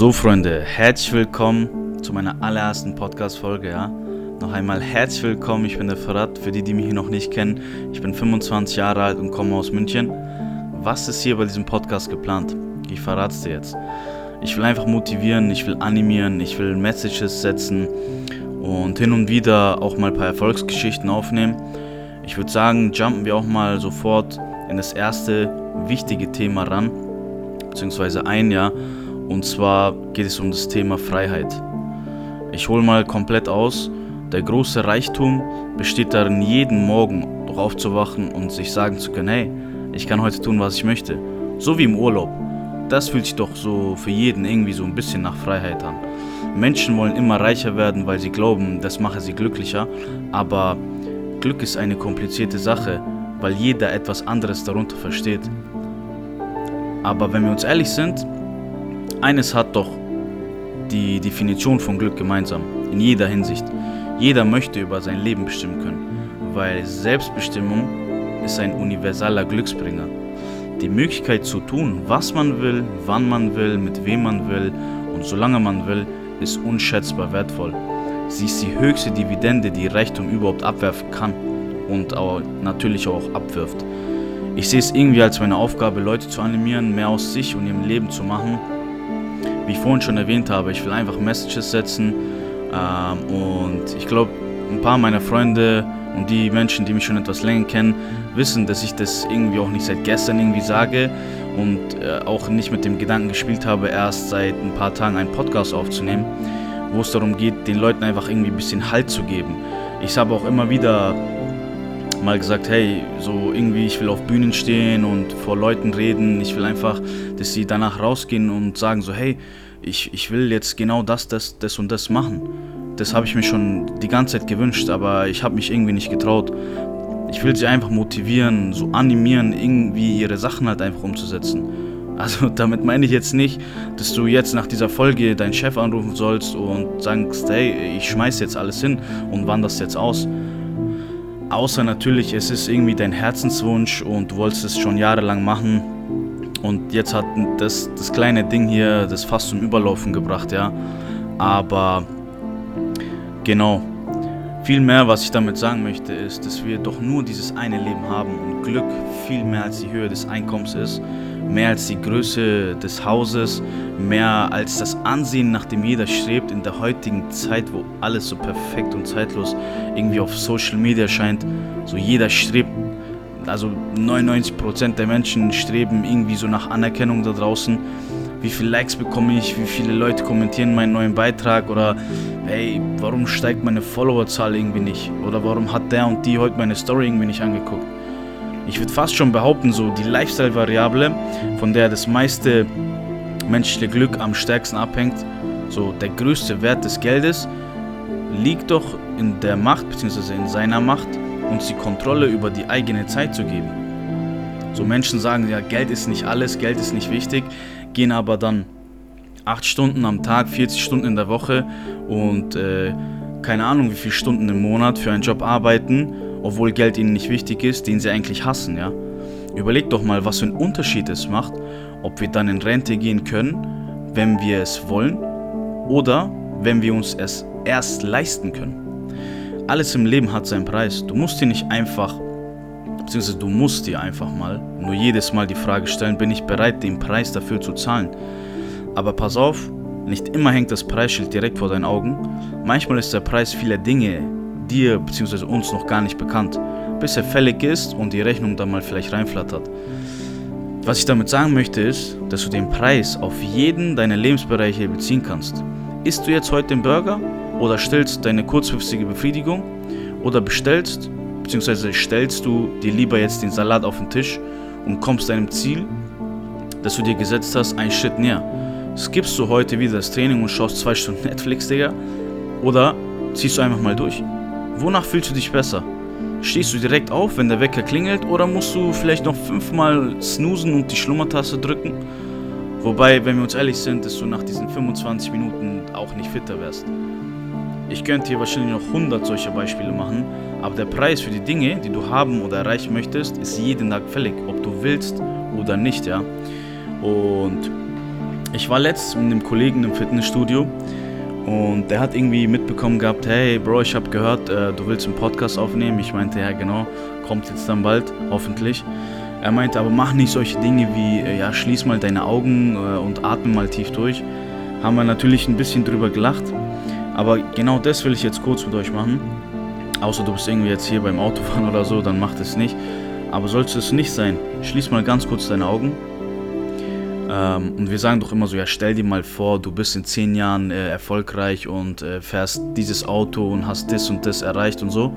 So, Freunde, herzlich willkommen zu meiner allerersten Podcast-Folge, ja. Noch einmal herzlich willkommen, ich bin der Ferrat, für die, die mich hier noch nicht kennen. Ich bin 25 Jahre alt und komme aus München. Was ist hier bei diesem Podcast geplant? Ich verrate es dir jetzt. Ich will einfach motivieren, ich will animieren, ich will Messages setzen und hin und wieder auch mal ein paar Erfolgsgeschichten aufnehmen. Ich würde sagen, jumpen wir auch mal sofort in das erste wichtige Thema ran, beziehungsweise ein Jahr. Und zwar geht es um das Thema Freiheit. Ich hole mal komplett aus. Der große Reichtum besteht darin, jeden Morgen noch aufzuwachen und sich sagen zu können, hey, ich kann heute tun, was ich möchte. So wie im Urlaub. Das fühlt sich doch so für jeden irgendwie so ein bisschen nach Freiheit an. Menschen wollen immer reicher werden, weil sie glauben, das mache sie glücklicher. Aber Glück ist eine komplizierte Sache, weil jeder etwas anderes darunter versteht. Aber wenn wir uns ehrlich sind, eines hat doch die Definition von Glück gemeinsam, in jeder Hinsicht. Jeder möchte über sein Leben bestimmen können, weil Selbstbestimmung ist ein universaler Glücksbringer. Die Möglichkeit zu tun, was man will, wann man will, mit wem man will und solange man will, ist unschätzbar wertvoll. Sie ist die höchste Dividende, die Reichtum überhaupt abwerfen kann und auch natürlich auch abwirft. Ich sehe es irgendwie als meine Aufgabe, Leute zu animieren, mehr aus sich und ihrem Leben zu machen wie ich vorhin schon erwähnt habe, ich will einfach Messages setzen ähm, und ich glaube, ein paar meiner Freunde und die Menschen, die mich schon etwas länger kennen, wissen, dass ich das irgendwie auch nicht seit gestern irgendwie sage und äh, auch nicht mit dem Gedanken gespielt habe, erst seit ein paar Tagen einen Podcast aufzunehmen, wo es darum geht, den Leuten einfach irgendwie ein bisschen Halt zu geben. Ich habe auch immer wieder mal gesagt, hey, so irgendwie, ich will auf Bühnen stehen und vor Leuten reden. Ich will einfach, dass sie danach rausgehen und sagen so, hey, ich, ich will jetzt genau das, das, das und das machen. Das habe ich mir schon die ganze Zeit gewünscht, aber ich habe mich irgendwie nicht getraut. Ich will sie einfach motivieren, so animieren, irgendwie ihre Sachen halt einfach umzusetzen. Also damit meine ich jetzt nicht, dass du jetzt nach dieser Folge deinen Chef anrufen sollst und sagst, hey, ich schmeiß jetzt alles hin und wanderst jetzt aus. Außer natürlich, es ist irgendwie dein Herzenswunsch und du wolltest es schon jahrelang machen. Und jetzt hat das, das kleine Ding hier das fast zum Überlaufen gebracht, ja. Aber genau, viel mehr, was ich damit sagen möchte, ist, dass wir doch nur dieses eine Leben haben und Glück viel mehr als die Höhe des Einkommens ist, mehr als die Größe des Hauses, mehr als das Ansehen, nach dem jeder strebt in der heutigen Zeit, wo alles so perfekt und zeitlos irgendwie auf Social Media scheint. So jeder strebt, also 99% der Menschen streben irgendwie so nach Anerkennung da draußen wie viele Likes bekomme ich, wie viele Leute kommentieren meinen neuen Beitrag oder hey, warum steigt meine Followerzahl irgendwie nicht oder warum hat der und die heute meine Story irgendwie nicht angeguckt. Ich würde fast schon behaupten, so die Lifestyle-Variable, von der das meiste menschliche Glück am stärksten abhängt, so der größte Wert des Geldes, liegt doch in der Macht bzw. in seiner Macht, uns die Kontrolle über die eigene Zeit zu geben. So Menschen sagen ja, Geld ist nicht alles, Geld ist nicht wichtig gehen aber dann 8 Stunden am Tag, 40 Stunden in der Woche und äh, keine Ahnung wie viele Stunden im Monat für einen Job arbeiten, obwohl Geld ihnen nicht wichtig ist, den sie eigentlich hassen, ja. Überleg doch mal, was für einen Unterschied es macht, ob wir dann in Rente gehen können, wenn wir es wollen oder wenn wir uns es erst leisten können. Alles im Leben hat seinen Preis. Du musst dir nicht einfach beziehungsweise du musst dir einfach mal nur jedes Mal die Frage stellen, bin ich bereit, den Preis dafür zu zahlen? Aber pass auf, nicht immer hängt das Preisschild direkt vor deinen Augen. Manchmal ist der Preis vieler Dinge dir bzw. uns noch gar nicht bekannt, bis er fällig ist und die Rechnung dann mal vielleicht reinflattert. Was ich damit sagen möchte ist, dass du den Preis auf jeden deiner Lebensbereiche beziehen kannst. Isst du jetzt heute den Burger oder stellst deine kurzfristige Befriedigung oder bestellst beziehungsweise stellst du dir lieber jetzt den Salat auf den Tisch und kommst deinem Ziel, das du dir gesetzt hast, einen Schritt näher. Skippst du heute wieder das Training und schaust zwei Stunden Netflix, Digga? Oder ziehst du einfach mal durch? Wonach fühlst du dich besser? Stehst du direkt auf, wenn der Wecker klingelt, oder musst du vielleicht noch fünfmal snoosen und die Schlummertaste drücken? Wobei, wenn wir uns ehrlich sind, dass du nach diesen 25 Minuten auch nicht fitter wärst. Ich könnte hier wahrscheinlich noch 100 solcher Beispiele machen, aber der Preis für die Dinge, die du haben oder erreichen möchtest, ist jeden Tag fällig, ob du willst oder nicht, ja. Und Ich war letztens mit einem Kollegen im Fitnessstudio und der hat irgendwie mitbekommen gehabt, hey Bro, ich habe gehört, äh, du willst einen Podcast aufnehmen. Ich meinte, ja genau, kommt jetzt dann bald, hoffentlich. Er meinte, aber mach nicht solche Dinge wie, äh, ja, schließ mal deine Augen äh, und atme mal tief durch. Haben wir natürlich ein bisschen drüber gelacht. Aber genau das will ich jetzt kurz mit euch machen. Außer du bist irgendwie jetzt hier beim Autofahren oder so, dann macht es nicht. Aber sollte es nicht sein, schließ mal ganz kurz deine Augen. Ähm, und wir sagen doch immer so, ja, stell dir mal vor, du bist in zehn Jahren äh, erfolgreich und äh, fährst dieses Auto und hast das und das erreicht und so.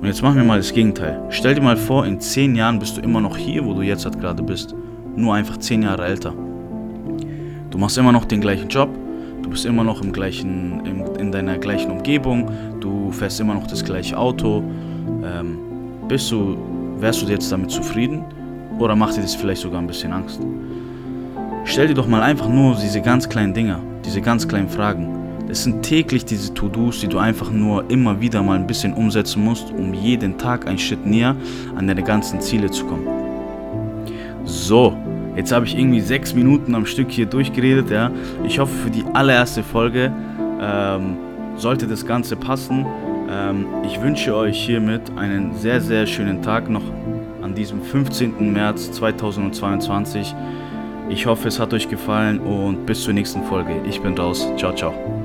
Und jetzt machen wir mal das Gegenteil. Stell dir mal vor, in zehn Jahren bist du immer noch hier, wo du jetzt halt gerade bist. Nur einfach zehn Jahre älter. Du machst immer noch den gleichen Job, du bist immer noch im gleichen, im, in deiner gleichen Umgebung, du fährst immer noch das gleiche Auto. Ähm, bist du, wärst du jetzt damit zufrieden oder macht dir das vielleicht sogar ein bisschen Angst? Stell dir doch mal einfach nur diese ganz kleinen Dinger, diese ganz kleinen Fragen. Es sind täglich diese To-Dos, die du einfach nur immer wieder mal ein bisschen umsetzen musst, um jeden Tag einen Schritt näher an deine ganzen Ziele zu kommen. So, jetzt habe ich irgendwie sechs Minuten am Stück hier durchgeredet. Ja. Ich hoffe, für die allererste Folge ähm, sollte das Ganze passen. Ähm, ich wünsche euch hiermit einen sehr, sehr schönen Tag noch an diesem 15. März 2022. Ich hoffe, es hat euch gefallen und bis zur nächsten Folge. Ich bin raus. Ciao, ciao.